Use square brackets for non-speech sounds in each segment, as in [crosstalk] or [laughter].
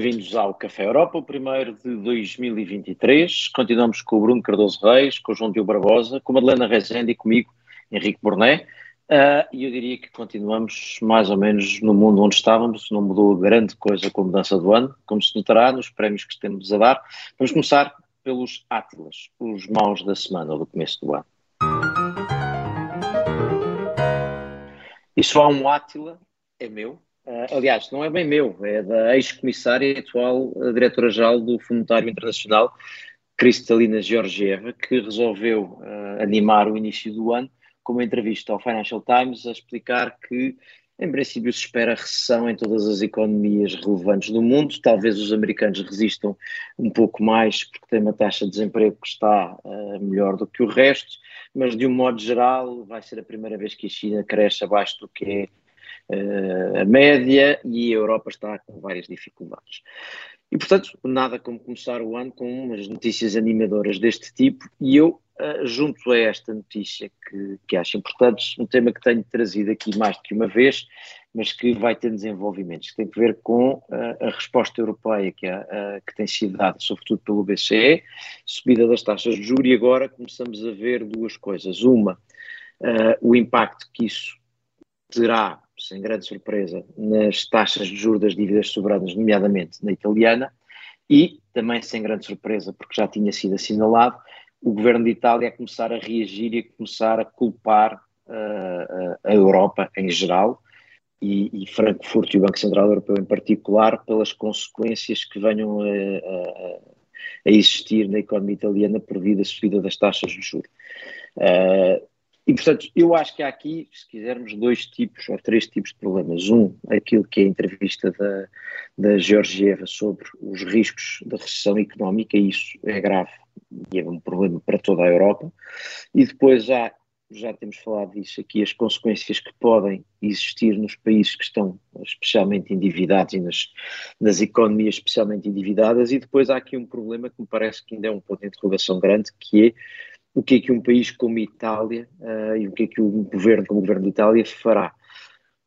Bem-vindos ao Café Europa, o primeiro de 2023. Continuamos com o Bruno Cardoso Reis, com o João Diogo Barbosa, com a Madalena Rezende e comigo, Henrique Borné. Uh, e eu diria que continuamos mais ou menos no mundo onde estávamos, não mudou grande coisa com a mudança do ano, como se notará nos prémios que temos a dar. Vamos começar pelos Átilas, os maus da semana ou do começo do ano. E só há um Átila, é meu, aliás, não é bem meu, é da ex-comissária e atual eh, diretora-geral do Fundo Monetário Internacional, Cristalina Georgieva, que resolveu uh, animar o início do ano com uma entrevista ao Financial Times a explicar que, em princípio, se espera recessão em todas as economias relevantes do mundo. Talvez os americanos resistam um pouco mais, porque têm uma taxa de desemprego que está uh, melhor do que o resto, mas de um modo geral, vai ser a primeira vez que a China cresce abaixo do que é a média e a Europa está com várias dificuldades. E, portanto, nada como começar o ano com umas notícias animadoras deste tipo, e eu, uh, junto a esta notícia que, que acho importante, um tema que tenho trazido aqui mais do que uma vez, mas que vai ter desenvolvimentos, que tem a ver com uh, a resposta europeia que, uh, que tem sido dada, sobretudo pelo BCE, subida das taxas de juros, e agora começamos a ver duas coisas. Uma, o impacto que isso terá sem grande surpresa, nas taxas de juros das dívidas soberanas, nomeadamente na italiana, e também sem grande surpresa, porque já tinha sido assinalado, o governo de Itália a começar a reagir e a começar a culpar uh, a Europa em geral e, e, Frankfurt e o Banco Central Europeu em particular pelas consequências que venham a, a, a existir na economia italiana por via da subida das taxas de juros. Uh, e, portanto, eu acho que há aqui, se quisermos, dois tipos ou três tipos de problemas. Um, aquilo que é a entrevista da, da Georgieva sobre os riscos da recessão económica, e isso é grave e é um problema para toda a Europa. E depois há, já temos falado disso aqui, as consequências que podem existir nos países que estão especialmente endividados e nas, nas economias especialmente endividadas. E depois há aqui um problema que me parece que ainda é um ponto de interrogação grande, que é o que é que um país como Itália uh, e o que é que um governo como o governo de Itália fará.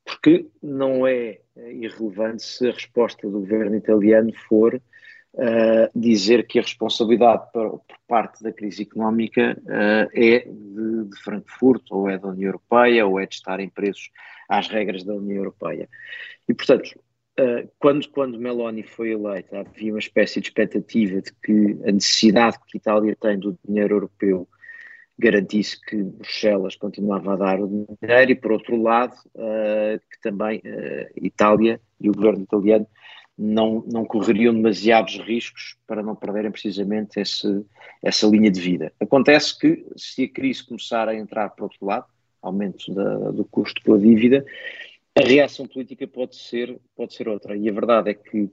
Porque não é eh, irrelevante se a resposta do governo italiano for uh, dizer que a responsabilidade por, por parte da crise económica uh, é de, de, Frankfurt, ou é da União Europeia, ou é de estarem presos às regras da União Europeia. E, portanto, Uh, quando, quando Meloni foi eleita, havia uma espécie de expectativa de que a necessidade que a Itália tem do dinheiro europeu garantisse que Bruxelas continuava a dar o dinheiro e, por outro lado, uh, que também uh, Itália e o governo italiano não, não correriam demasiados riscos para não perderem precisamente esse, essa linha de vida. Acontece que, se a crise começar a entrar por outro lado, aumento da, do custo pela dívida, a reação política pode ser, pode ser outra. E a verdade é que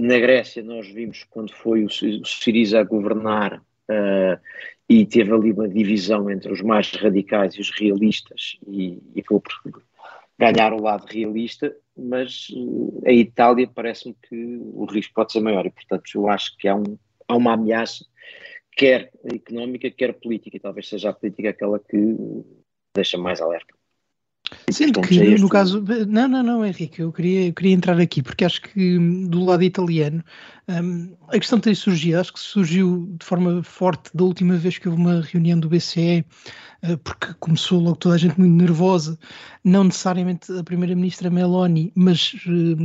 na Grécia nós vimos quando foi o, o Siriza a governar uh, e teve ali uma divisão entre os mais radicais e os realistas e, e acabou por ganhar o lado realista, mas uh, a Itália parece-me que o risco pode ser maior e portanto eu acho que há, um, há uma ameaça quer económica, quer política, e talvez seja a política aquela que deixa mais alerta. Sendo que, é no caso. Não, não, não, Henrique, eu queria, eu queria entrar aqui, porque acho que hum, do lado italiano um, a questão tem surgido, acho que surgiu de forma forte da última vez que houve uma reunião do BCE, porque começou logo toda a gente muito nervosa, não necessariamente a primeira-ministra Meloni, mas uh,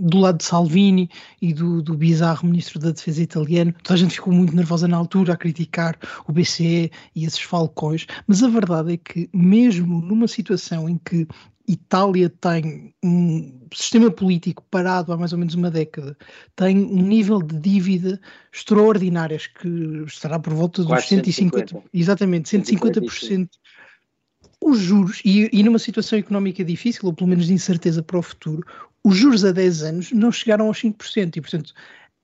do lado de Salvini e do, do bizarro ministro da Defesa italiano, toda a gente ficou muito nervosa na altura a criticar o BCE e esses falcões, mas a verdade é que mesmo numa situação em que Itália tem um sistema político parado há mais ou menos uma década, tem um nível de dívida extraordinário, acho que estará por volta dos 150, 150, exatamente, 150%. Os juros, e, e numa situação económica difícil, ou pelo menos de incerteza para o futuro, os juros a 10 anos não chegaram aos 5%, e portanto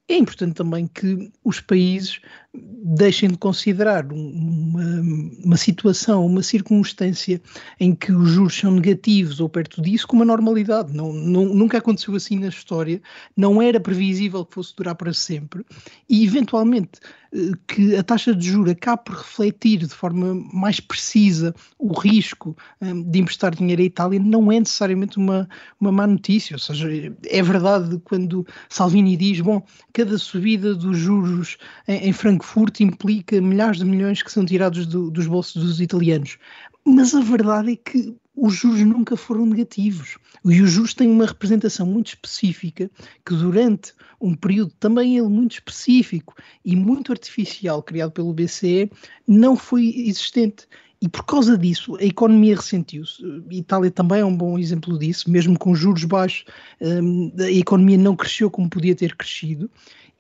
é importante também que os países deixem de considerar uma, uma, situação, uma circunstância em que os juros são negativos ou perto disso como uma normalidade. Não, não, nunca aconteceu assim na história, não era previsível que fosse durar para sempre e, eventualmente, eh, que a taxa de juros acabe por refletir de forma mais precisa o risco um, de emprestar dinheiro à Itália não é necessariamente uma, uma má notícia. Ou seja, é verdade quando Salvini diz: bom, cada subida dos juros em, em Frankfurt implica milhares de milhões que são tirados do, dos bolsos dos italianos. Mas a verdade é que os juros nunca foram negativos. E os juros têm uma representação muito específica que durante um período também ele muito específico e muito artificial criado pelo BCE não foi existente. E por causa disso, a economia ressentiu-se. Itália também é um bom exemplo disso, mesmo com juros baixos, hum, a economia não cresceu como podia ter crescido.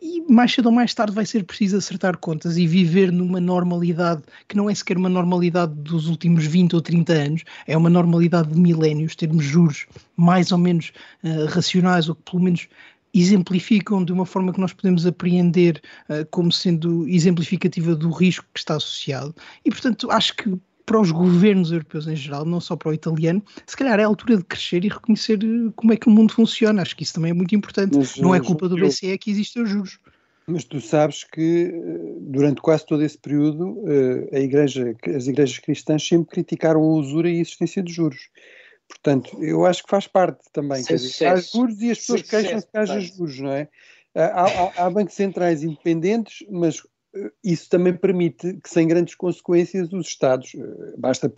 E mais cedo ou mais tarde vai ser preciso acertar contas e viver numa normalidade que não é sequer uma normalidade dos últimos 20 ou 30 anos, é uma normalidade de milénios, termos juros mais ou menos uh, racionais, ou que pelo menos exemplificam de uma forma que nós podemos apreender uh, como sendo exemplificativa do risco que está associado. E, portanto, acho que para os governos europeus em geral, não só para o italiano, se calhar é a altura de crescer e reconhecer eh, como é que o mundo funciona. Acho que isso também é muito importante. Mas, não é culpa do BCE que existem os juros. Mas tu sabes que eh, durante quase todo esse período a igreja, as igrejas cristãs sempre criticaram a usura e a existência de juros. Portanto, eu acho que faz parte também. Quer dizer, há juros e as pessoas queixam-se que haja juros, não é? Há, há, há, bancos centrais independentes, mas eh, isso também permite que, sem grandes consequências, os Estados, eh, basta,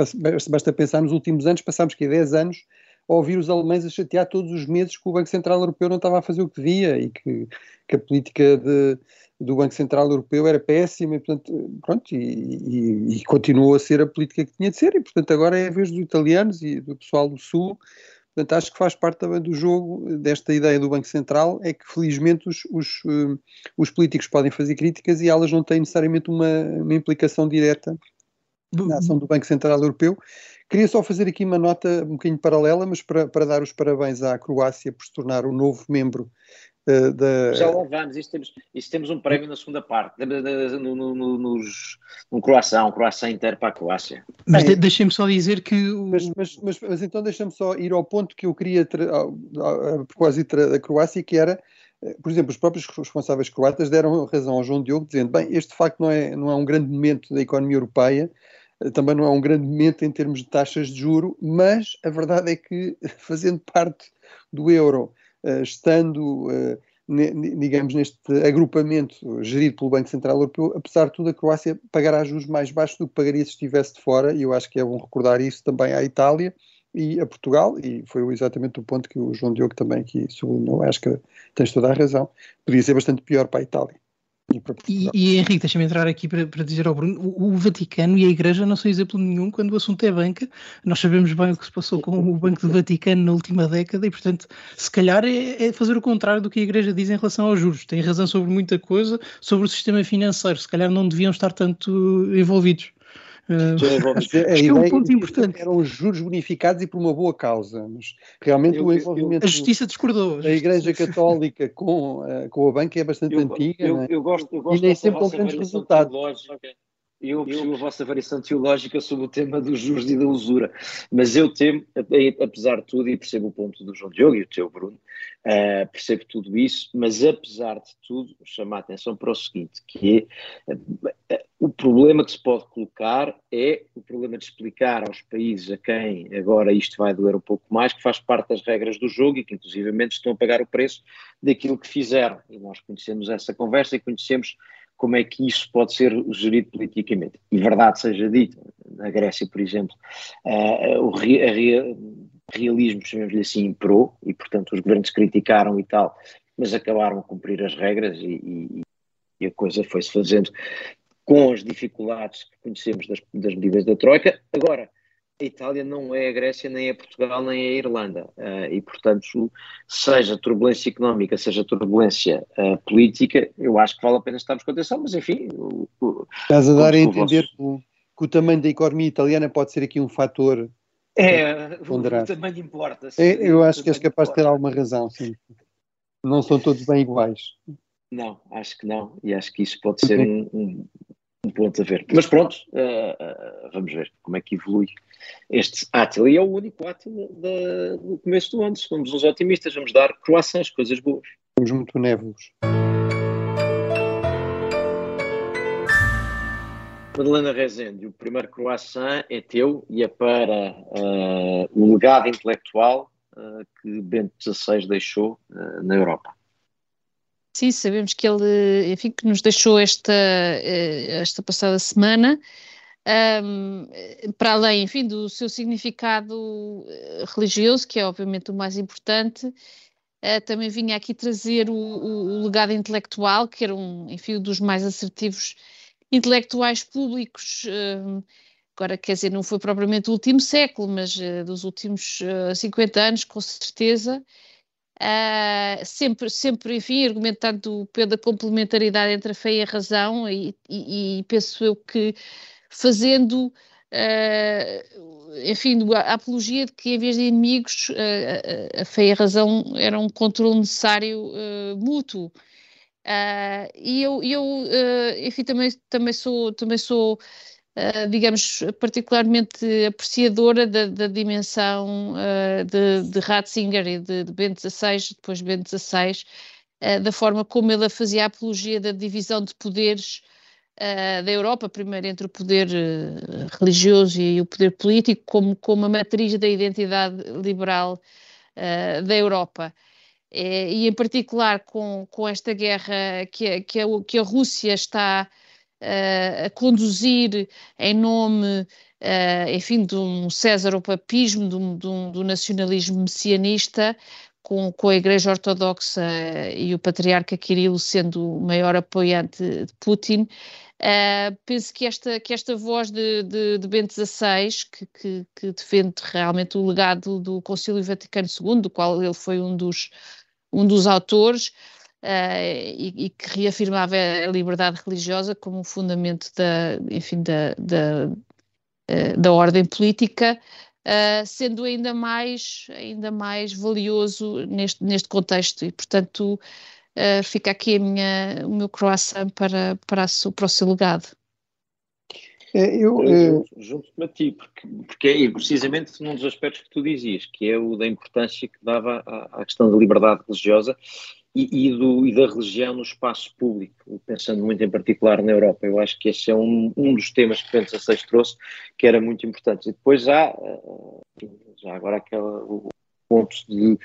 basta pensar nos últimos anos, passámos que 10 anos a ouvir os alemães a chatear todos os meses que o Banco Central Europeu não estava a fazer o que devia e que, que a política de, do Banco Central Europeu era péssima e, portanto, pronto, e, e, e, continuou a ser a política que tinha de ser e, portanto, agora é a vez dos italianos e do pessoal do Sul. Portanto, acho que faz parte também do jogo desta ideia do Banco Central, é que felizmente os, os, eh, os políticos podem fazer críticas e elas não têm necessariamente uma, uma implicação direta na ação do Banco Central Europeu. Queria só fazer aqui uma nota um bocadinho paralela, mas para, para dar os parabéns à Croácia por se tornar o novo membro Uh, da... Já lá vamos, isso temos, isso temos um prémio na segunda parte, no, no, no, nos, um croissant, um croissant inteiro para a Croácia. Mas de, deixem-me só dizer que. O... Mas, mas, mas, mas, então deixa-me só ir ao ponto que eu queria, a, a propósito da Croácia, que era, eh, por exemplo, os próprios responsáveis croatas deram razão ao João Diogo, dizendo: bem, este de facto não é, não é um grande momento da economia europeia, eh, também não é um grande momento em termos de taxas de juro, mas a verdade é que, [laughs] fazendo parte do euro eh, estando, eh, digamos, neste agrupamento gerido pelo Banco Central Europeu, apesar de tudo, a Croácia pagará juros mais baixos do que pagaria se estivesse de fora, e eu acho que é bom recordar isso também à Itália e a Portugal, e foi exatamente o ponto que o João Diogo também aqui sublinhou, acho que tens toda a razão, podia ser bastante pior para a Itália. E, e, Henrique, deixa-me entrar aqui para, para, dizer ao Bruno: o, o, Vaticano e a Igreja não são exemplo nenhum quando o assunto é banca. Nós sabemos bem o que se passou com o Banco do Vaticano na última década e, portanto, se calhar é, é, fazer o contrário do que a Igreja diz em relação aos juros. Tem razão sobre muita coisa, sobre o sistema financeiro. Se calhar não deviam estar tanto envolvidos. Uh, é, é um ponto importante. Eram juros bonificados e por uma boa causa, mas realmente eu, o envolvimento. Eu, a justiça discordou. Da Igreja Católica com, uh, com a banca é bastante eu, antiga. Eu, eu, gosto, eu gosto e nem sempre com grandes resultados. Eu percebo a vossa variação teológica sobre o tema dos juros e da usura, mas eu temo, apesar de tudo, e percebo o ponto do João Diogo e o teu Bruno, uh, percebo tudo isso, mas apesar de tudo, chamar a atenção para o seguinte, que é, uh, o problema que se pode colocar é o problema de explicar aos países a quem agora isto vai doer um pouco mais, que faz parte das regras do jogo e que inclusivamente estão a pagar o preço daquilo que fizeram. E nós conhecemos essa conversa e conhecemos como é que isso pode ser gerido politicamente. E verdade seja dita, na Grécia, por exemplo, uh, o re, re, realismo, chamemos-lhe assim, imperou, e portanto os governos criticaram e tal, mas acabaram a cumprir as regras e, e, e a coisa foi-se fazendo com as dificuldades que conhecemos das, das medidas da Troika. Agora, a Itália não é a Grécia, nem é Portugal, nem é a Irlanda. Uh, e, portanto, seja turbulência económica, seja turbulência uh, política, eu acho que vale a pena estarmos com atenção, mas enfim. O, o, Estás a dar a entender vosso... que, o tamanho da economia italiana pode ser aqui um fator. É, [laughs] ponderado. o tamanho importa. É, eu acho que és capaz importa. de ter alguma razão, sim. Não são todos bem iguais. Não, acho que não, e acho que isso pode ser um, um, um ponto a ver. Mas pronto, uh, uh, vamos ver como é que evolui este Átila. E é o único Átila do começo do ano. Se somos uns otimistas, vamos dar croissants, coisas boas. Somos muito névolos. Madalena Rezende, o primeiro croissant é teu e é para uh, o legado intelectual que Bento XVI deixou na Europa. Sim, sabemos que ele, enfim, que nos deixou esta, esta passada semana, um, para além, enfim, do seu significado religioso, que é obviamente o mais importante, uh, também vinha aqui trazer o, o, o, legado intelectual, que era um, enfim, um dos mais assertivos intelectuais públicos, uh, agora quer dizer, não foi propriamente do último século, mas uh, dos últimos uh, 50 anos, com certeza, uh, sempre, sempre, enfim, argumentando pela complementaridade entre a fé e a razão, e, e, e penso eu que fazendo Uh, enfim, a apologia de que em vez de inimigos uh, a fé e a razão eram um controle necessário mútuo. E eu, eu enfim, também, também sou, também sou uh, digamos, particularmente apreciadora da, da dimensão de, de, Ratzinger e de, de Bento XVI, depois Bento XVI, da forma como ele fazia a apologia da divisão de poderes da Europa, primeiro entre o poder religioso e o poder político, como, como a matriz da identidade liberal da Europa. Eh, e em particular com, com esta guerra que, que, a, que a Rússia está uh, a conduzir em nome, uh, enfim, de um César-papismo, de um, de um, do nacionalismo messianista, com, com, a Igreja Ortodoxa e o Patriarca Kirilo sendo o maior apoiante de Putin. Uh, penso que esta, que esta voz de, de, de Bento XVI, que, que, que, defende realmente o legado do Concílio Vaticano II, do qual ele foi um dos, um dos autores, e, e, que reafirmava a liberdade religiosa como um fundamento da, enfim, da, da, uh, da ordem política, uh, sendo ainda mais, ainda mais valioso neste, neste contexto. E, portanto, fica aqui a minha, o meu croissant para, para, a, para o seu legado. É, eu, eu junto-me a ti, porque, porque é precisamente num dos aspectos que tu dizias, que é o da importância que dava à, à questão da liberdade religiosa e, e, do, e, da religião no espaço público, pensando muito em particular na Europa. Eu acho que esse é um, um dos temas que Bento XVI trouxe, que era muito importante. E depois há, eh, já agora aquela, o ponto de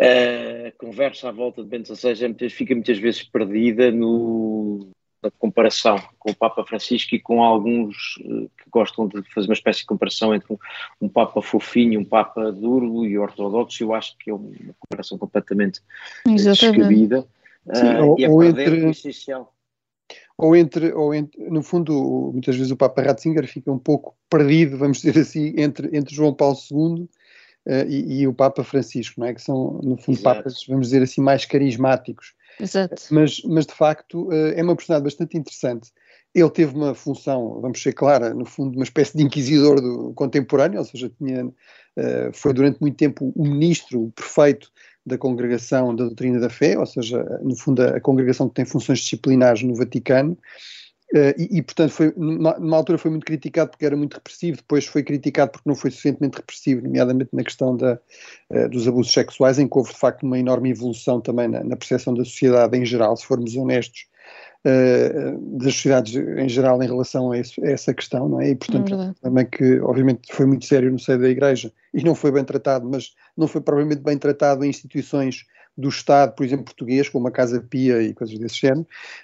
a eh, conversa à volta de Bento XVI fica muitas vezes perdida no, da comparação com o Papa Francisco e com alguns uh, que gostam de fazer uma espécie de comparação entre um, um, Papa fofinho, um Papa duro e ortodoxo, eu acho que é uma comparação completamente eh, descabida uh, ou, e é ou entre, o essencial. Ou entre, ou entre, no fundo, muitas vezes o Papa Ratzinger fica um pouco perdido, vamos dizer assim, entre, entre João Paulo II uh, e, e, o Papa Francisco, não é? Que são, no fundo, Exato. papas, vamos dizer assim, mais carismáticos. Exato. Mas, mas de facto eh, é uma personagem bastante interessante. Ele teve uma função, vamos ser clara, no fundo, uma espécie de inquisidor do contemporâneo, ou seja, tinha, eh, foi durante muito tempo o ministro o prefeito da congregação da doutrina da fé, ou seja, no fundo, a, a congregação que tem funções disciplinares no Vaticano. Uh, e, e, portanto, foi, numa, numa, altura foi muito criticado porque era muito repressivo, depois foi criticado porque não foi suficientemente repressivo, nomeadamente na questão da, uh, dos abusos sexuais, em que houve de facto uma enorme evolução também na, na percepção da sociedade em geral, se formos honestos, uh, das sociedades em geral em relação a, a, essa questão, não é? E portanto, é também que obviamente foi muito sério no seio da Igreja e não foi bem tratado, mas não foi provavelmente bem tratado em instituições do Estado, por exemplo, português, como a Casa Pia e coisas desse género,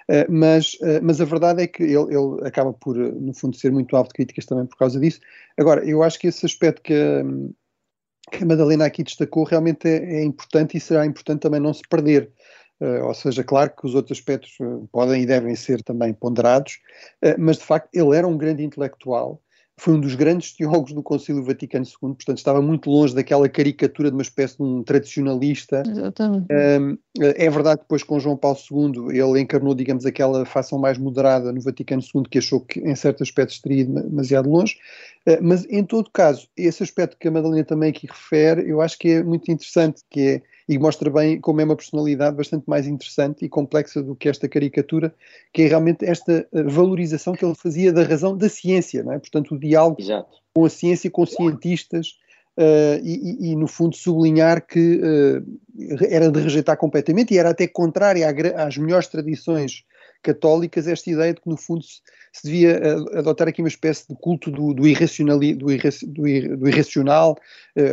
uh, mas, uh, mas a verdade é que ele, ele, acaba por, no fundo, ser muito alvo de críticas também por causa disso. Agora, eu acho que esse aspecto que a, que a Madalena aqui destacou realmente é, é, importante e será importante também não se perder. Uh, ou seja, claro que os outros aspectos podem e devem ser também ponderados, mas de facto ele era um grande intelectual, foi um dos grandes teólogos do Concílio Vaticano II, portanto estava muito longe daquela caricatura de uma espécie de um tradicionalista. Exatamente. É verdade que depois com João Paulo II ele encarnou, digamos, aquela fação mais moderada no Vaticano II que achou que em certos aspectos teria ido demasiado longe, uh, mas em todo caso, esse aspecto que a Madalena também aqui refere, eu acho que é muito interessante, que é e mostra bem como é uma personalidade bastante mais interessante e complexa do que esta caricatura, que é realmente esta eh, valorização que ele fazia da razão da ciência, não é? portanto o diálogo Exato. com a ciência, com cientistas, Uh, e, e, no fundo sublinhar que uh, era de rejeitar completamente e era até contrária às melhores tradições católicas esta ideia de que no fundo se, devia uh, adotar aqui uma espécie de culto do, do, irracional, do, irra, do, ir, do irracional,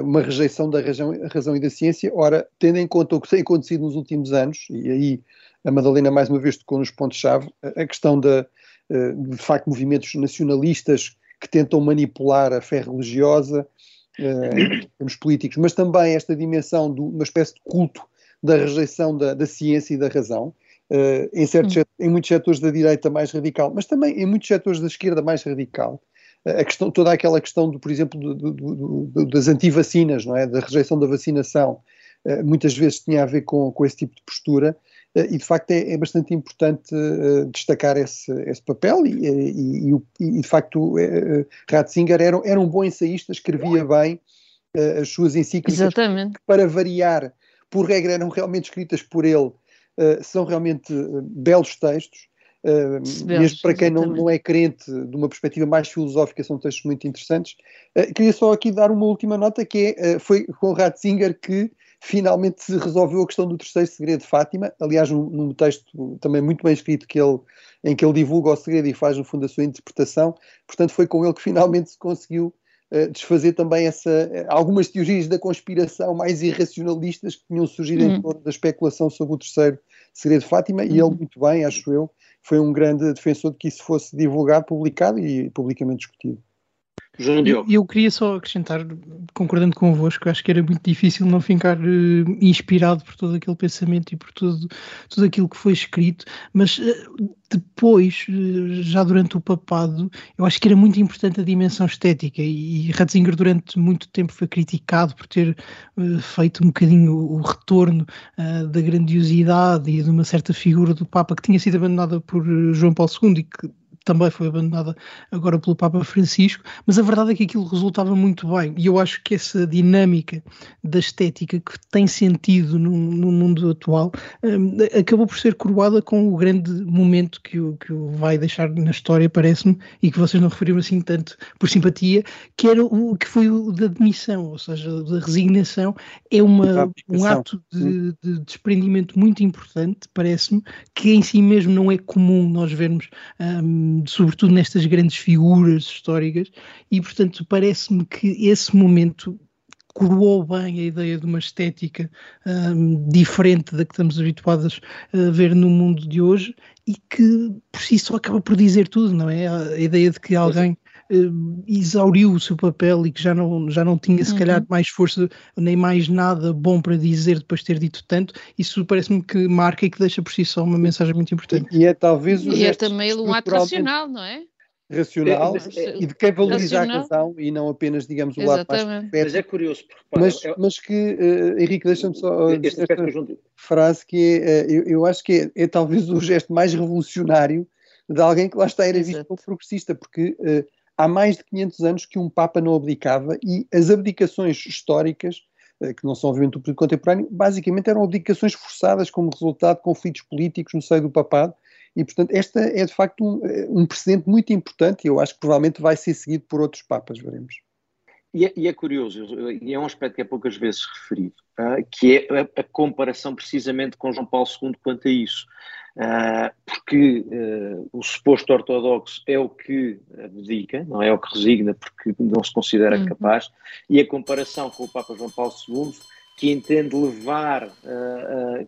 uma rejeição da razão, razão e da ciência. Ora, tendo em conta o que tem acontecido nos últimos anos, e aí a Madalena mais uma vez tocou nos pontos-chave, a questão da, de facto movimentos nacionalistas que tentam manipular a fé religiosa, em termos políticos, mas também esta dimensão de uma espécie de culto da rejeição da, da ciência e da razão, uh, em, certos, hum. em muitos setores da direita mais radical, mas também em muitos setores da esquerda mais radical. Uh, a questão, toda aquela questão, do, por exemplo, do, do, do, das antivacinas, não é? da rejeição da vacinação, muitas vezes tinha a ver com, com esse tipo de postura, eh, e de facto é, é bastante importante uh, destacar esse, esse papel e, e, e, e, de facto uh, Ratzinger era, era um bom ensaísta, escrevia bem uh, as suas encíclicas Exatamente. para variar, por regra eram realmente escritas por ele, são realmente belos textos. Uh, mesmo para quem não, não, é crente, de uma perspectiva mais filosófica, são textos muito interessantes. Uh, queria só aqui dar uma última nota, que é, foi com Ratzinger que finalmente se resolveu a questão do terceiro segredo de Fátima, aliás num, num, texto também muito bem escrito que ele, em que ele divulga o segredo e faz no fundo a sua interpretação, portanto foi com ele que finalmente se conseguiu desfazer também essa, algumas teorias da conspiração mais irracionalistas que tinham surgido uhum. em torno da especulação sobre o terceiro segredo de Fátima, uhum. e ele uhum. muito bem, acho eu, foi um grande defensor de que isso fosse divulgado, publicado e publicamente discutido. João Diogo. Eu, queria só acrescentar, concordando convosco, acho que era muito difícil não ficar uh, inspirado por todo aquele pensamento e por tudo, tudo aquilo que foi escrito, mas uh, depois, uh, já durante o papado, eu acho que era muito importante a dimensão estética e, Ratzinger durante muito tempo foi criticado por ter feito um bocadinho o, o retorno da grandiosidade e de uma certa figura do Papa que tinha sido abandonada por João Paulo II e que também foi abandonada agora pelo Papa Francisco, mas a verdade é que aquilo resultava muito bem e eu acho que essa dinâmica da estética que tem sentido no, no mundo atual um, acabou por ser coroada com o grande momento que o, que o vai deixar na história, parece-me, e que vocês não referiram assim tanto por simpatia, que era o que foi o da demissão, ou seja, da resignação, é uma, um ato de, de desprendimento muito importante, parece-me, que em si mesmo não é comum nós vermos um, sobretudo nestas grandes figuras históricas, e portanto parece-me que esse momento coroou bem a ideia de uma estética um, diferente da que estamos habituados a ver no mundo de hoje e que por si só acaba por dizer tudo, não é? A ideia de que alguém uh, exauriu o seu papel e que já não, já não tinha se uhum. calhar mais força nem mais nada bom para dizer depois de ter dito tanto, isso parece-me que marca e que deixa por si só uma mensagem muito importante. E, e é talvez o E é também um ato racional, não é? racional é, e de quem valoriza racional. a razão e não apenas, digamos, o lado mais Mas é curioso, porque, mas, é, mas que, uh, Henrique, deixa-me só uh, esta frase que é, uh, eu, eu, acho que é, é, talvez o gesto mais revolucionário de alguém que lá está era visto como progressista, porque uh, há mais de 500 anos que um Papa não abdicava e as abdicações históricas, eh, que não são obviamente do período contemporâneo, basicamente eram abdicações forçadas como resultado de conflitos políticos no seio do papado e, portanto, esta é de facto um, eh, um precedente muito importante e eu acho que provavelmente vai ser seguido por outros papas, veremos. E é, e é, curioso, e é um aspecto que é poucas vezes referido, uh, que é a, a, comparação precisamente com João Paulo II quanto a isso. Uh, porque uh, o suposto ortodoxo é o que abdica, não é o que resigna, porque não se considera uhum. capaz, e a comparação com o Papa João Paulo II, que entende levar,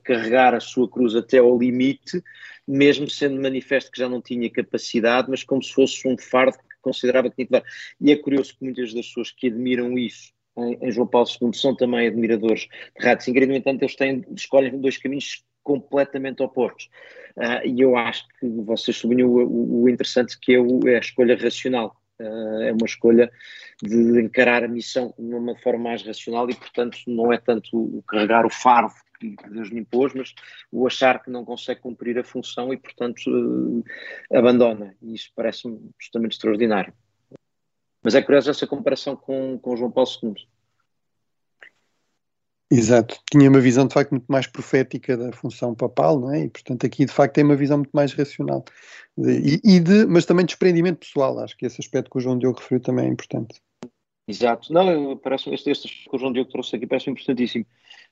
carregar a sua cruz até ao limite, mesmo sendo manifesto que já não tinha capacidade, mas como se fosse um fardo considerava que tinha que dar. E é curioso que muitas das pessoas que admiram isso em, em João Paulo II são também admiradores de Ratzinger, e no entanto eles têm, escolhem dois caminhos completamente opostos. Uh, e eu acho que vocês sublinham o, o, interessante que é, o, é, a escolha racional. Uh, é uma escolha de encarar a missão de uma forma mais racional e, portanto, não é tanto o carregar o fardo que Deus lhe impôs, mas o achar que não consegue cumprir a função e, portanto, uh, abandona. E isso parece-me justamente extraordinário. Mas é curiosa essa comparação com, com João Paulo II. Exato, tinha uma visão de facto muito mais profética da função papal, não é? E portanto aqui de facto tem uma visão muito mais racional, e, e de, mas também de desprendimento pessoal, acho que esse aspecto que o João Diogo referiu também é importante. Exato, não, parece este, este que o João Diogo trouxe aqui parece importantíssimo.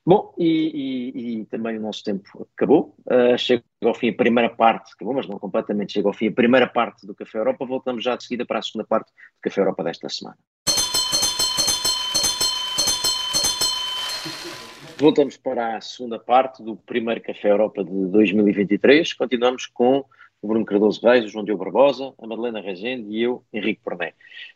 Bom, e, e, e, também o nosso tempo acabou. Uh, chega ao fim a primeira parte, acabou, mas não completamente, chega ao fim a primeira parte do Café Europa. Voltamos já de seguida para a segunda parte do Café Europa desta semana. Voltamos para a segunda parte do primeiro Café Europa de 2023. Continuamos com o Bruno Cardoso Reis, o João Diogo Barbosa, a Madalena Rezende e eu, Henrique Porné.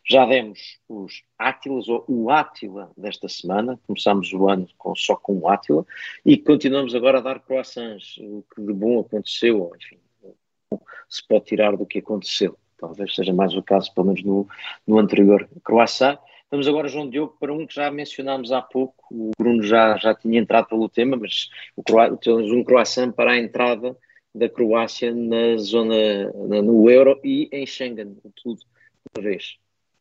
Já demos os Átilas, ou o Átila desta semana, começámos o ano com, só com o Átila, e continuamos agora a dar croissants, o que de bom aconteceu, ou enfim, se pode tirar do que aconteceu. Talvez seja mais o caso, pelo menos no, no anterior croissant. Vamos agora, João Diogo, para um que já mencionámos há pouco, o Bruno já, já tinha entrado pelo tema, mas o, temos um croissant para a entrada da Croácia na zona, no euro e em Schengen, tudo uma vez.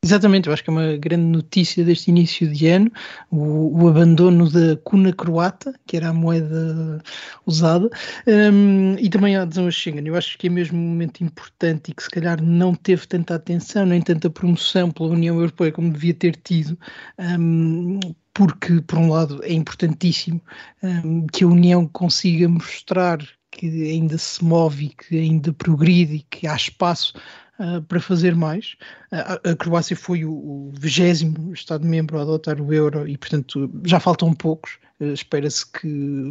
Exatamente, eu acho que é uma grande notícia deste início de ano, o, o abandono da cuna croata, que era a moeda usada, um, e também a adesão a Schengen. Eu acho que é mesmo um momento importante e que se calhar não teve tanta atenção nem tanta promoção pela União Europeia como devia ter tido, um, porque, por um lado, é importantíssimo um, que a União consiga mostrar que ainda se move e que ainda progride e que há espaço uh, para fazer mais. Uh, a Croácia foi o vigésimo Estado-membro a adotar o euro e, portanto, já faltam poucos. Uh, Espera-se que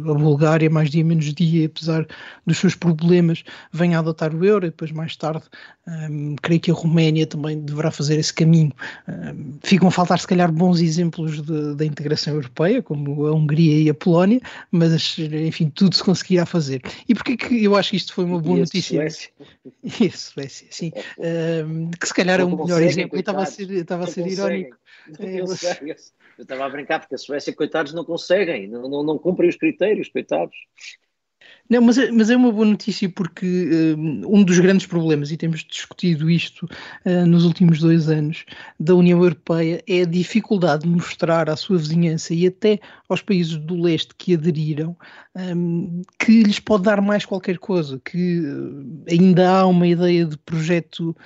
a Bulgária, mais dia menos dia, apesar dos seus problemas, venha a adotar o euro e depois, mais tarde, um, creio que a Roménia também deverá fazer esse caminho. Um, ficam a faltar, se calhar, bons exemplos da integração europeia, como a Hungria e a Polónia, mas, enfim, tudo se conseguirá fazer. E porquê que eu acho que isto foi uma boa e notícia? Suécia. [laughs] E a Suécia, sim. Um, que se calhar é um melhor exemplo. Eu estava a ser, estava a ser irónico. É, eu estava a brincar, porque a Suécia, coitados, não conseguem, não, não, não cumprem os critérios, coitados. Não, mas é, mas é uma boa notícia porque uh, um dos grandes problemas, e temos discutido isto uh, nos últimos dois anos, da União Europeia é a dificuldade de mostrar à sua vizinhança e até aos países do leste que aderiram um, que lhes pode dar mais qualquer coisa, que uh, ainda há uma ideia de projeto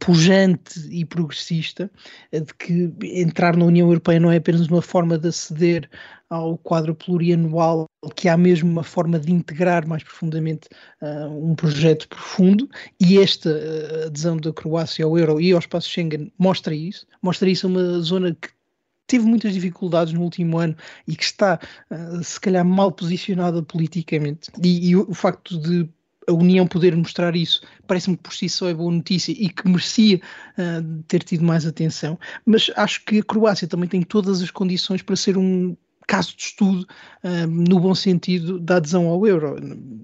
pujante e progressista, de que entrar na União Europeia não é apenas uma forma de aceder ao quadro plurianual, que há mesmo uma forma de integrar mais profundamente uh, um projeto profundo, e esta uh, adesão da Croácia ao euro e ao espaço Schengen mostra isso, mostra isso a uma zona que teve muitas dificuldades no último ano e que está, uh, se calhar, mal posicionada politicamente. E, e o, o facto de a União poder mostrar isso parece-me que por si só é boa notícia e que merecia uh, ter tido mais atenção, mas acho que a Croácia também tem todas as condições para ser um caso de estudo no bom sentido da adesão ao euro.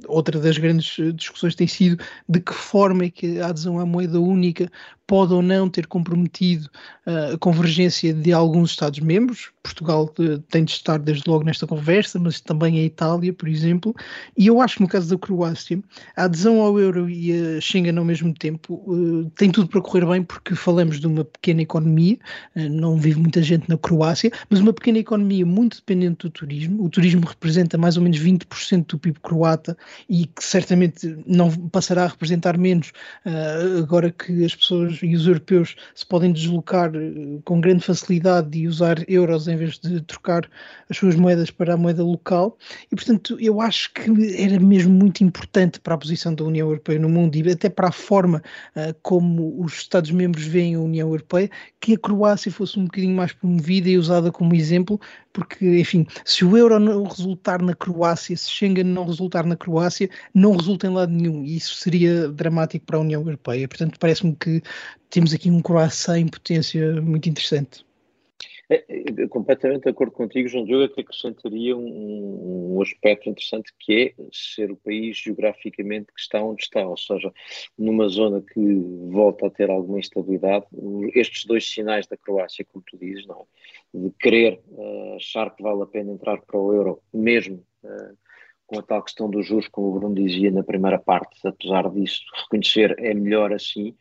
Outra das grandes discussões tem sido de que forma é que a adesão à moeda única pode ou não ter comprometido uh, a convergência de alguns Estados-membros. Portugal uh, tem de estar desde logo nesta conversa, mas também a Itália, por exemplo. E eu acho que no caso da Croácia, a adesão ao euro e a Schengen ao mesmo tempo uh, tem tudo para correr bem, porque falamos de uma pequena economia, não vive muita gente na Croácia, mas uma pequena economia muito dependente do turismo. O turismo representa mais ou menos 20% do PIB croata e que certamente não passará a representar menos agora que as pessoas e os europeus se podem deslocar eh, com grande facilidade e usar euros em vez de trocar as suas moedas para a moeda local. E, portanto, eu acho que era mesmo muito importante para a posição da União Europeia no mundo e até para a forma uh, como os Estados-membros veem a União Europeia, que a Croácia fosse um bocadinho mais promovida e usada como exemplo, porque, enfim, se o euro não resultar na Croácia, se Schengen não resultar na Croácia, não resulta em lado nenhum, e isso seria dramático para a União Europeia. Portanto, parece-me que temos aqui um croissant em potência muito interessante. É, é, completamente de acordo contigo, João Diogo, que acrescentaria um, um, aspecto interessante que é ser o país geograficamente que está onde está, ou seja, numa zona que volta a ter alguma instabilidade. Estes dois sinais da Croácia, como tu dizes, não, de querer uh, achar que vale a pena entrar para o euro, mesmo uh, com a tal questão dos juros, como o Bruno dizia na primeira parte, apesar disso, reconhecer é melhor assim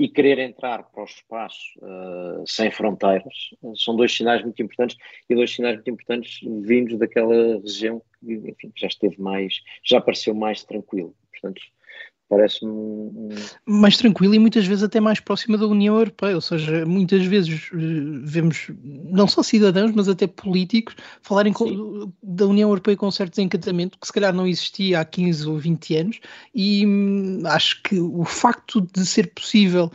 e querer entrar para o espaço uh, sem fronteiras são dois sinais muito importantes e dois sinais muito importantes vindos daquela região que enfim, já esteve mais, já pareceu mais tranquilo. Portanto, parece-me um... mais tranquilo e muitas vezes até mais próxima da União Europeia, ou seja, muitas vezes eh, vemos não só cidadãos, mas até políticos falarem com, da União Europeia com um certo desencantamento que se calhar não existia há 15 ou 20 anos. E hum, acho que o facto de ser possível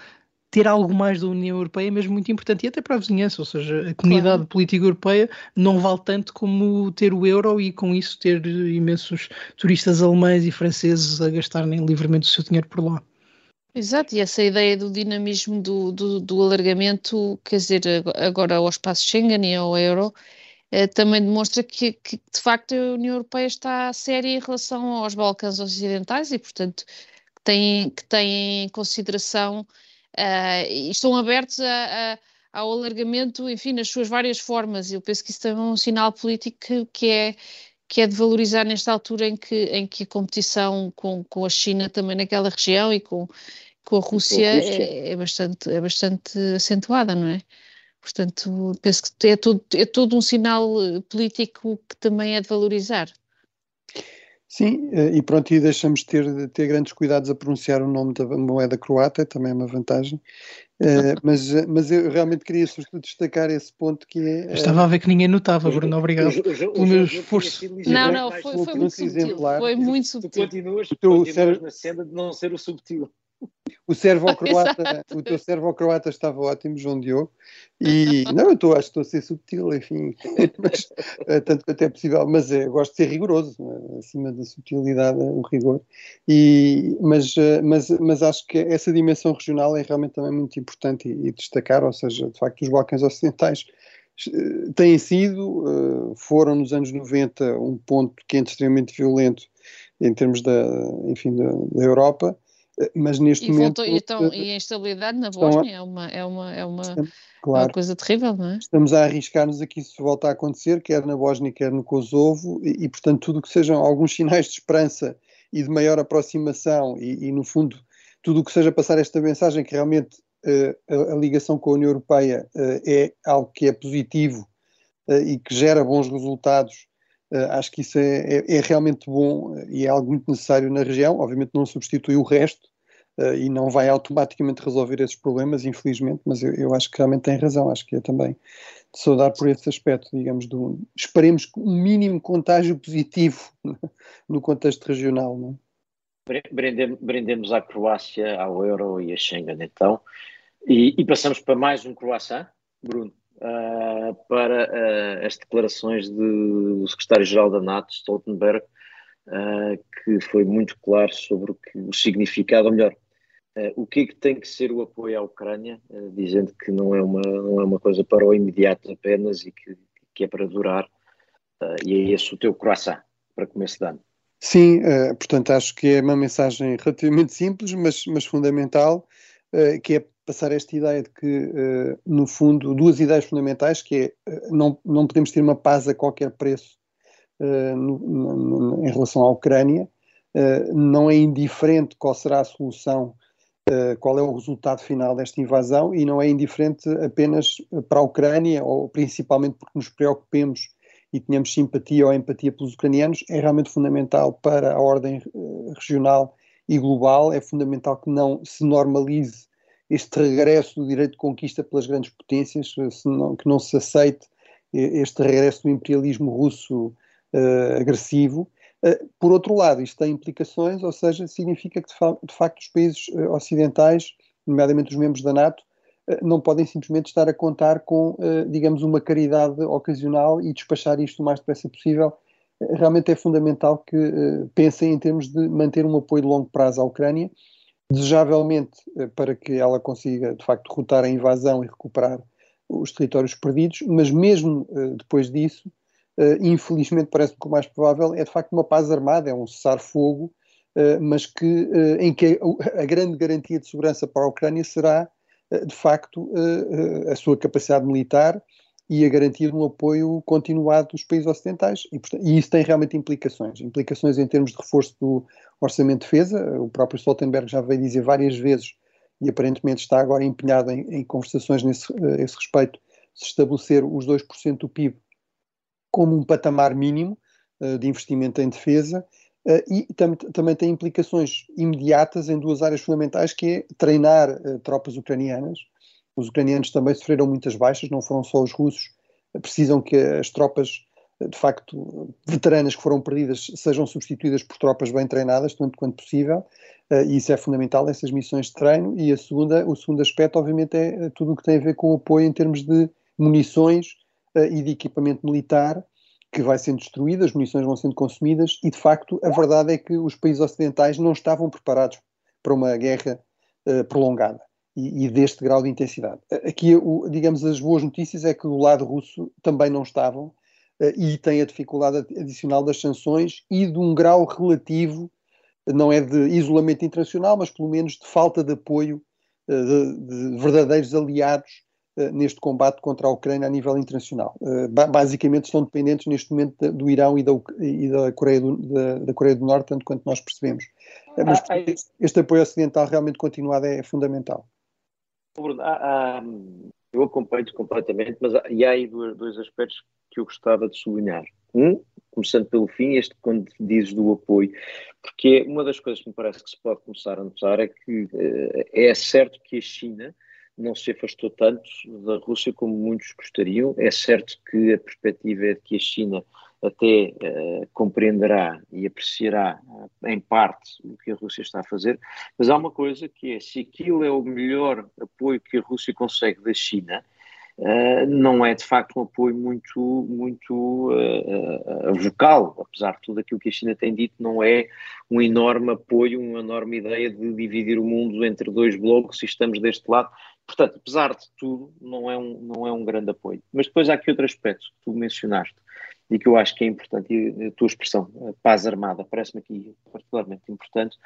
ter algo mais da União Europeia é mesmo muito importante e até para a vizinhança, ou seja, a comunidade claro. política europeia não vale tanto como ter o euro e com isso ter imensos turistas alemães e franceses a gastarem livremente o seu dinheiro por lá. Exato, e essa ideia do dinamismo do, do, do alargamento, quer dizer, agora ao espaço Schengen e ao euro, eh, também demonstra que, que, de facto a União Europeia está séria em relação aos Balcãs Ocidentais e, portanto, que tem, que tem em consideração uh, e estão abertos a, a, ao alargamento, enfim, nas suas várias formas. Eu penso que isso também é um sinal político que, que é que é de valorizar nesta altura em que, em que a competição com, com a China também naquela região e com, com a Rússia, a Rússia. É, é, bastante, é bastante acentuada, não é? Portanto, penso que é todo, é todo um sinal político que também é de valorizar. Sim, eh, e pronto, e deixamos de ter, ter grandes cuidados a pronunciar o nome da moeda croata, também é uma vantagem. Uh, mas, mas eu realmente queria destacar esse ponto que é. Uh, Estava a ver que ninguém notava, Bruno, obrigado pelo meu esforço. Não, não, foi, foi muito subtil. Exemplar. Foi muito subtil. Tu continuas, tu continuas na cena de não ser o subtil. O servo-croata, [laughs] o teu servo-croata estava ótimo, João Diogo, e [laughs] não, eu estou, acho que estou a ser subtil, enfim, [laughs] mas, eh, tanto quanto é possível, mas é, gosto de ser rigoroso, é? acima da subtilidade, o rigor, e, mas, mas, mas acho que essa dimensão regional é realmente também muito importante e, e destacar, ou seja, de facto, os Balcãs Ocidentais têm sido, foram nos anos 90 um ponto quente extremamente violento em termos da, enfim, da, da Europa, mas neste e momento. Voltou, então, e a instabilidade na Bósnia a, é, uma, é, uma, é, uma, claro, é uma coisa terrível, não é? Estamos a arriscar-nos aqui se volta a acontecer, quer na Bósnia, quer no Kosovo, e, e, portanto, tudo que sejam alguns sinais de esperança e de maior aproximação, e, e no fundo, tudo o que seja passar esta mensagem que realmente uh, a, a, ligação com a União Europeia uh, é algo que é positivo uh, e que gera bons resultados acho que isso é, é, é, realmente bom e é algo muito necessário na região. Obviamente não substitui o resto uh, e não vai automaticamente resolver esses problemas, infelizmente, mas eu, eu, acho que realmente tem razão. Acho que é também de saudar por esse aspecto, digamos, do, esperemos um mínimo contágio positivo [laughs] no contexto regional. Não é? À Croácia, ao Euro e a Schengen, então. E, e passamos para mais um croissant, Bruno uh, para uh, as declarações de, do secretário-geral da NATO, Stoltenberg, uh, que foi muito claro sobre o, que, o significado, ou melhor, o que é que tem que ser o apoio à Ucrânia, dizendo que não é, uma, não é uma coisa para o imediato apenas e que, que é para durar, e é esse o teu coração para começo de ano. Sim, portanto acho que é uma mensagem relativamente simples, mas, mas fundamental, que é passar esta ideia de que, uh, no fundo, duas ideias fundamentais, que é, uh, não, não podemos ter uma paz a qualquer preço uh, no, no, em relação à Ucrânia, não é indiferente qual será a solução, qual é o resultado final desta invasão, e não é indiferente apenas para a Ucrânia, ou principalmente porque nos preocupemos e tenhamos simpatia ou empatia pelos ucranianos, é realmente fundamental para a ordem regional e global, é fundamental que não se normalize este regresso do direito de conquista pelas grandes potências, que não se aceite este regresso do imperialismo russo uh, agressivo. Uh, por outro lado, isto tem implicações, ou seja, significa que de, fa de facto os países uh, ocidentais, nomeadamente os membros da NATO, não podem simplesmente estar a contar com, digamos, uma caridade ocasional e despachar isto o mais depressa possível. Realmente é fundamental que pensem em termos de manter um apoio de longo prazo à Ucrânia desejavelmente eh, para que ela consiga, de facto, derrotar a invasão e recuperar os territórios perdidos, mas mesmo uh, depois disso, uh, infelizmente parece-me que o mais provável é, de facto, uma paz armada, é um cessar-fogo, mas que, em que a, grande garantia de segurança para a Ucrânia será, de facto, a sua capacidade militar e a garantia de um apoio continuado dos países ocidentais. E, portanto, e, isso tem realmente implicações. Implicações em termos de reforço do orçamento de defesa. O próprio Stoltenberg já veio dizer várias vezes e aparentemente está agora empenhado em, em conversações nesse esse respeito, se estabelecer os 2% do PIB como um patamar mínimo uh, de investimento em defesa uh, e tam também tem implicações imediatas em duas áreas fundamentais, que é treinar uh, tropas ucranianas. Os ucranianos também sofreram muitas baixas, não foram só os russos, precisam que as tropas de facto, veteranas que foram perdidas sejam substituídas por tropas bem treinadas, tanto quanto possível, e isso é fundamental, essas missões de treino. E a segunda, o segundo aspecto, obviamente, é tudo o que tem a ver com o apoio em termos de munições e de equipamento militar que vai sendo destruído, as munições vão sendo consumidas. E, de facto, a verdade é que os países ocidentais não estavam preparados para uma guerra uh, prolongada e, e, deste grau de intensidade. Aqui, o, digamos, as boas notícias é que do lado russo também não estavam uh, e tem a dificuldade adicional das sanções e de um grau relativo, não é de isolamento internacional, mas pelo menos de falta de apoio uh, de, de verdadeiros aliados eh, neste combate contra a Ucrânia a nível internacional. Basicamente estão dependentes neste momento do Irão e da, e da, Coreia, do, da, da Coreia, do, Norte, tanto quanto nós percebemos. Mas ah, este apoio ocidental realmente continuado é, é fundamental. eu acompanho-te completamente, mas há, e há aí dois, dois aspectos que eu gostava de sublinhar. Um, começando pelo fim, este quando dizes do apoio, porque uma das coisas que me parece que se pode começar a notar é que é certo que a China não se afastou tanto da Rússia como muitos gostariam. É certo que a perspectiva é de que a China até uh, compreenderá e apreciará uh, em parte o que a Rússia está a fazer, mas há uma coisa que é, se aquilo é o melhor apoio que a Rússia consegue da China, Uh, não é de facto um apoio muito, muito vocal, apesar de tudo aquilo que a China tem dito, não é um enorme apoio, uma enorme ideia de dividir o mundo entre dois blocos e estamos deste lado. Portanto, apesar de tudo, não é um, não é um grande apoio. Mas depois há aqui outro aspecto que tu mencionaste e que eu acho que é importante, e a tua expressão, paz armada, parece-me aqui particularmente importante,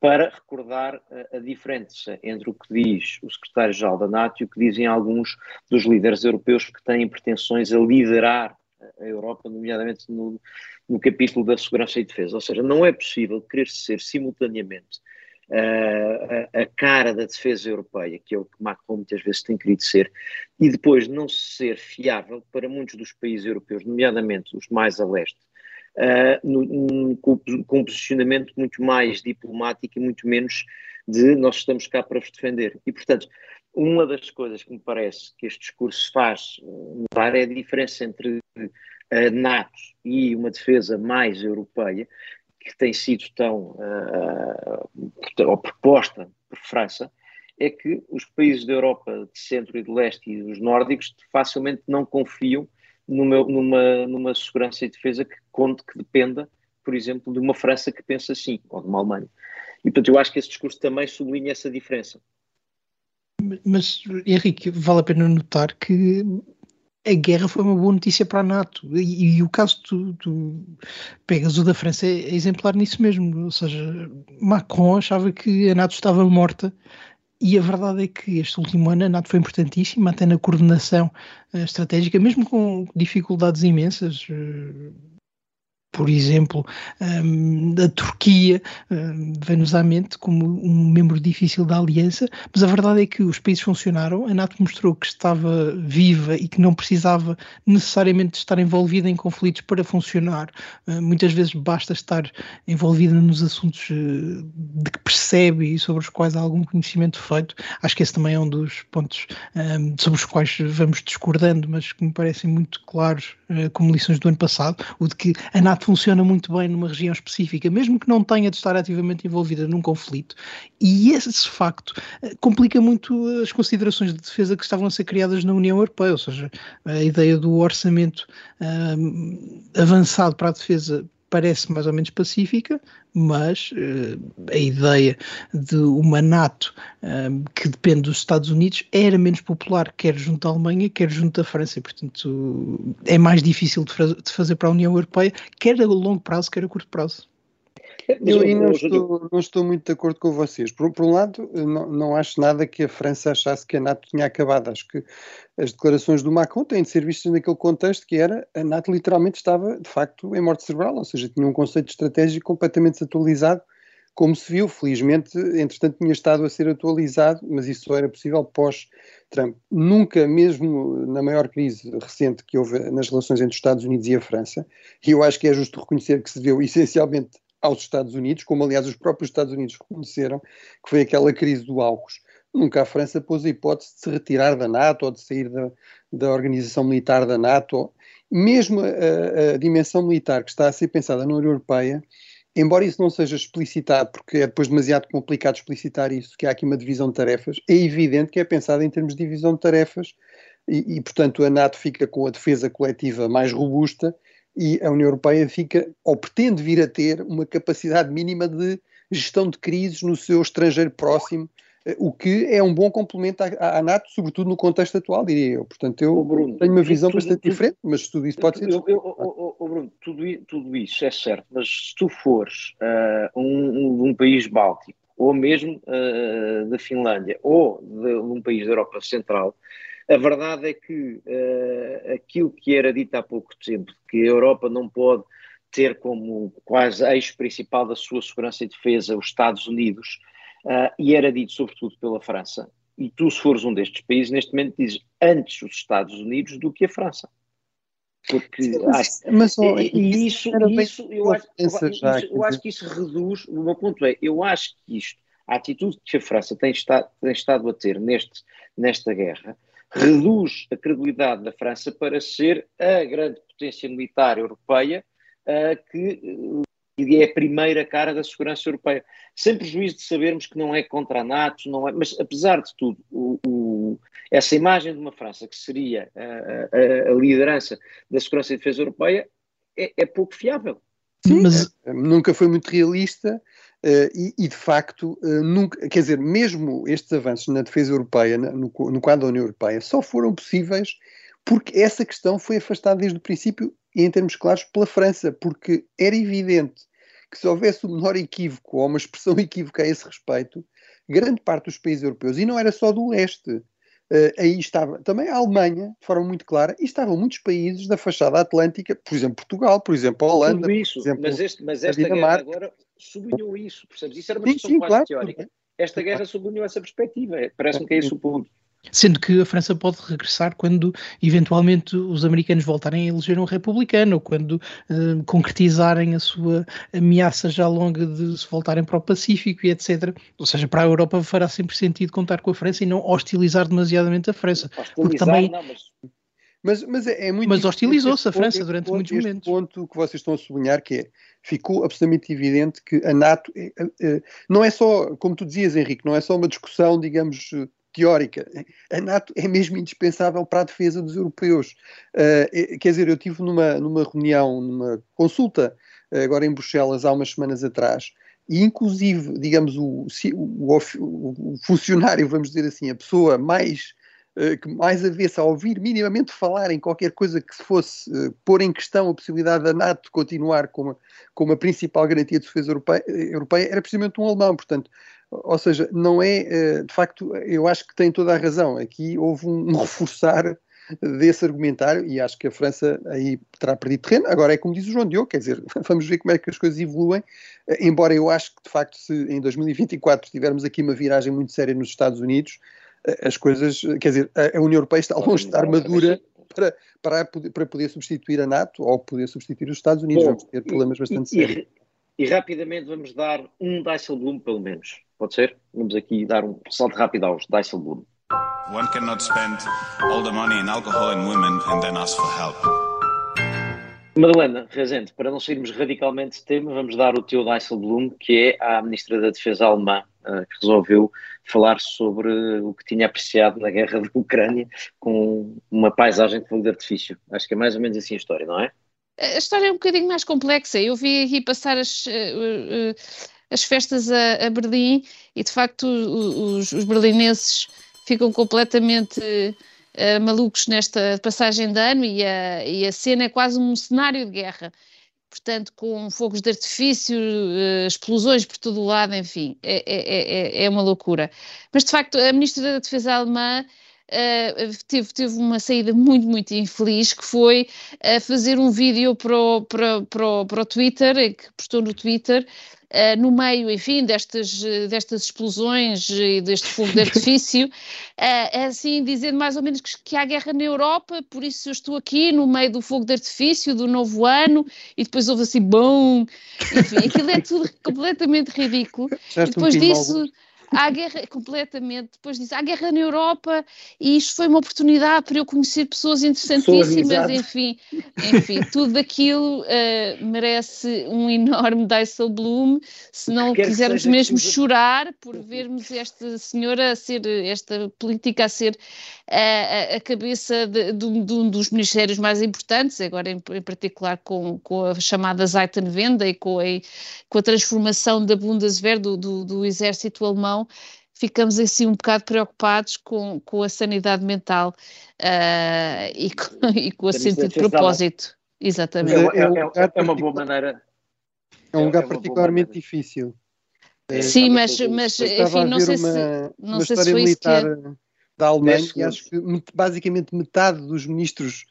para recordar a, a, diferença entre o que diz o secretário-geral da NATO e o que dizem alguns dos líderes europeus que têm pretensões a liderar a Europa, nomeadamente no, no capítulo da segurança e defesa. Ou seja, não é possível querer ser simultaneamente a, a, cara da defesa europeia, que é o que Macron muitas vezes tem querido ser, e depois não ser fiável para muitos dos países europeus, nomeadamente os mais a leste, uh, no, no, com, um posicionamento muito mais diplomático e muito menos de nós estamos cá para vos defender. E, portanto, uma das coisas que me parece que este discurso faz notar é a diferença entre a NATO e uma defesa mais europeia, que tem sido tão uh, proposta por França é que os países da Europa de centro e de leste e os nórdicos facilmente não confiam numa, numa, numa segurança e defesa que conte que dependa, por exemplo, de uma França que pensa assim, ou de uma Alemanha. E, portanto, eu acho que esse discurso também sublinha essa diferença. Mas, Henrique, vale a pena notar que a guerra foi uma boa notícia para a NATO. E, e o caso tu, tu pegas o da França é, exemplar nisso mesmo. Ou seja, Macron achava que a NATO estava morta. E a verdade é que este último ano a NATO foi importantíssima, até na coordenação uh, estratégica, mesmo com dificuldades imensas. Por exemplo, um, a Turquia um, vem-nos à mente como um membro difícil da aliança, mas a verdade é que os países funcionaram, a NATO mostrou que estava viva e que não precisava necessariamente estar envolvida em conflitos para funcionar. Uh, muitas vezes basta estar envolvida nos assuntos de que percebe e sobre os quais há algum conhecimento feito. Acho que esse também é um dos pontos sobre os quais vamos discordando, mas que me parecem muito claros como lições do ano passado, o de que a NATO funciona muito bem numa região específica, mesmo que não tenha de estar ativamente envolvida num conflito. E esse facto eh, complica muito as considerações de defesa que estavam a ser criadas na União Europeia, ou seja, a ideia do orçamento um, avançado para a defesa parece mais ou menos pacífica, mas uh, a ideia de uma NATO uh, que depende dos Estados Unidos era menos popular, quer junto à Alemanha, quer junto à França, e, portanto é mais difícil de, de fazer para a União Europeia, quer a longo prazo, quer a curto prazo. Eu não estou, não estou muito de acordo com vocês. Por, por um lado, não, não acho nada que a França achasse que a NATO tinha acabado. Acho que as declarações do Macron têm de ser vistas naquele contexto que era a NATO literalmente estava, de facto, em morte cerebral, ou seja, tinha um conceito estratégico completamente desatualizado como se viu, felizmente, entretanto tinha estado a ser atualizado, mas isso só era possível pós-Trump. Nunca, mesmo na maior crise recente que houve nas relações entre os Estados Unidos e a França, e eu acho que é justo reconhecer que se deu essencialmente aos Estados Unidos, como aliás os próprios Estados Unidos reconheceram, que foi aquela crise do AUKUS. Nunca a França pôs a hipótese de se retirar da NATO ou de sair da, da organização militar da NATO. Mesmo a, a dimensão militar que está a ser pensada na União Europeia embora isso não seja explicitado, porque é depois demasiado complicado explicitar isso, que há aqui uma divisão de tarefas, é evidente que é pensado em termos de divisão de tarefas e, e, portanto, a NATO fica com a defesa coletiva mais robusta e a União Europeia fica, ou pretende vir a ter, uma capacidade mínima de gestão de crises no seu estrangeiro próximo, eh, o que é um bom complemento à, à NATO, sobretudo no contexto atual, diria eu. Portanto, eu Bruno, tenho uma visão tudo, bastante tudo, diferente, mas tudo isso pode ser. Eu, eu, oh, oh, Bruno, tudo, tudo, isso é certo, mas se tu fores uh, um, um, país báltico, ou mesmo uh, da Finlândia, ou de um país da Europa Central, a verdade é que uh, aquilo que era dito há pouco tempo, que a Europa não pode ter como quase eixo principal da sua segurança e defesa os Estados Unidos, uh, e era dito sobretudo pela França. E tu, se fores um destes países, neste momento dizes antes os Estados Unidos do que a França. Porque mas, mas oh, e, isso, isso, eu, acho, já, eu acho que isso reduz, o meu ponto é, eu acho que isto, a atitude que a França tem estado, tem estado a ter neste, nesta guerra, reduz a credibilidade da França para ser a grande potência militar europeia uh, que e é a primeira cara da segurança europeia. Sem prejuízo de sabermos que não é contra a NATO, não é, mas apesar de tudo, o, o, essa imagem de uma França que seria a, a, a liderança da segurança e defesa europeia é, é pouco fiável. Sim, mas é, nunca foi muito realista e, e, de facto, uh, nunca, quer dizer, mesmo estes avanços na defesa europeia, no, no quadro da União Europeia, só foram possíveis porque essa questão foi afastada desde o princípio, e em termos claros, pela França, porque era evidente que se houvesse o menor equívoco ou uma expressão [laughs] equívoca a esse respeito, grande parte dos países europeus, e não era só do leste, uh, aí estava também a Alemanha, de forma muito clara, e estavam muitos países da fachada atlântica, por exemplo, Portugal, por exemplo, a Holanda, Tudo isso, exemplo, mas, este, mas esta guerra agora sublinhou isso, percebes? Isso era uma questão sim, quase claro, teórica. Esta guerra sublinhou essa perspectiva, parece-me que é esse o ponto. Sendo que a França pode regressar quando eventualmente os americanos voltarem a eleger um republicano ou quando uh, concretizarem a sua ameaça já longa de se voltarem para o Pacífico e etc. Ou seja, para a Europa fará sempre sentido contar com a França e não hostilizar demasiadamente a França. Hostilizar, porque também... não, mas... Mas, mas é, é muito Mas hostilizou-se a França durante ponto, muitos momentos. ponto que vocês estão a sublinhar que é, ficou absolutamente evidente que a NATO é, é, não é só, como tu dizias, Henrique, não é só uma discussão, digamos, teórica. A NATO é mesmo indispensável para a defesa dos europeus. Uh, quer dizer, eu tive numa, numa reunião, numa consulta, agora em Bruxelas, há umas semanas atrás, e inclusive, digamos, o, o, o, funcionário, vamos dizer assim, a pessoa mais que mais avessa a ouvir minimamente falar em qualquer coisa que se fosse pôr em questão a possibilidade da NATO continuar como, como a principal garantia de defesa europeia, europeia era precisamente um alemão. Portanto, ou seja, não é, eh, de facto, eu acho que tem toda a razão. Aqui houve um [laughs] reforçar desse argumentário e acho que a França aí terá perdido terreno. Agora é como diz o João Diogo, quer dizer, [laughs] vamos ver como é que as coisas evoluem, eh, embora eu acho que de facto se em 2024 tivermos aqui uma viragem muito séria nos Estados Unidos, eh, as coisas, quer dizer, a União Europeia está longe de estar madura para, para, poder, para poder substituir a NATO ou poder substituir os Estados Unidos. Bom, vamos ter problemas bastante e, sérios. E, e rapidamente vamos dar um Dijsselbloem pelo menos. Pode ser? Vamos aqui dar um salto rápido aos Dijsselbloem. One cannot spend all the money in alcohol and women and then ask for help. Madalena Rezende, para não sairmos radicalmente de tema, vamos dar o teu Dijsselbloem, que é a Ministra da Defesa alemã, uh, que resolveu falar sobre o que tinha apreciado na guerra da Ucrânia com uma paisagem de fogo de artifício. Acho que é mais ou menos assim a história, não é? A história é um bocadinho mais complexa. Eu vi aqui passar as. Uh, uh, as festas a, a Berlim e de facto os, os berlineses ficam completamente uh, malucos nesta passagem de ano e a, e a cena é quase um cenário de guerra. Portanto, com fogos de artifício, uh, explosões por todo o lado, enfim, é, é, é, é uma loucura. Mas, de facto, a Ministra da Defesa alemã Uh, teve, teve uma saída muito, muito infeliz, que foi uh, fazer um vídeo para o, para, para, para o Twitter, que postou no Twitter, uh, no meio, enfim, destas, destas explosões e deste fogo de artifício, uh, [laughs] assim, dizendo mais ou menos que, que há guerra na Europa, por isso eu estou aqui no meio do fogo de artifício do novo ano, e depois houve assim, bom, enfim, aquilo é tudo [laughs] completamente ridículo. e depois disso há guerra, completamente, depois diz, há guerra na Europa e isto foi uma oportunidade para eu conhecer pessoas interessantíssimas, enfim, enfim, tudo aquilo uh, merece um enorme Dijsselbloem, se não Quer quisermos mesmo chorar por vermos esta senhora a ser, esta política a ser uh, a cabeça de, de, de, um dos ministérios mais importantes, agora em, em particular com, com a chamada Zeitenwende e com a, com a transformação da Bundeswehr, do, do, do exército alemão, então ficamos assim um bocado preocupados com, com a sanidade mental uh, e, com, [laughs] e com o sentido de propósito. Exatamente. É, é, é, é, uma boa maneira. É um lugar particularmente difícil. Sim, mas, mas enfim, não sei uma, se, não sei se foi isso que... da Alemanha e acho que basicamente metade dos ministros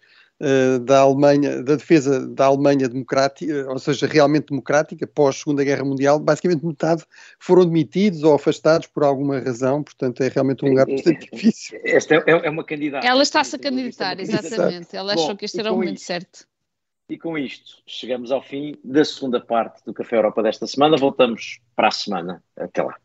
da Alemanha, da defesa da Alemanha democrática, ou seja, realmente democrática, pós Segunda Guerra Mundial, basicamente metade foram demitidos ou afastados por alguma razão, portanto é realmente um lugar bastante difícil. Esta é, é uma candidata. Ela está-se a candidatar, exatamente. Ela achou que este era o momento isto, certo. E com isto, chegamos ao fim da segunda parte do Café Europa desta semana. Voltamos para a semana. Até lá.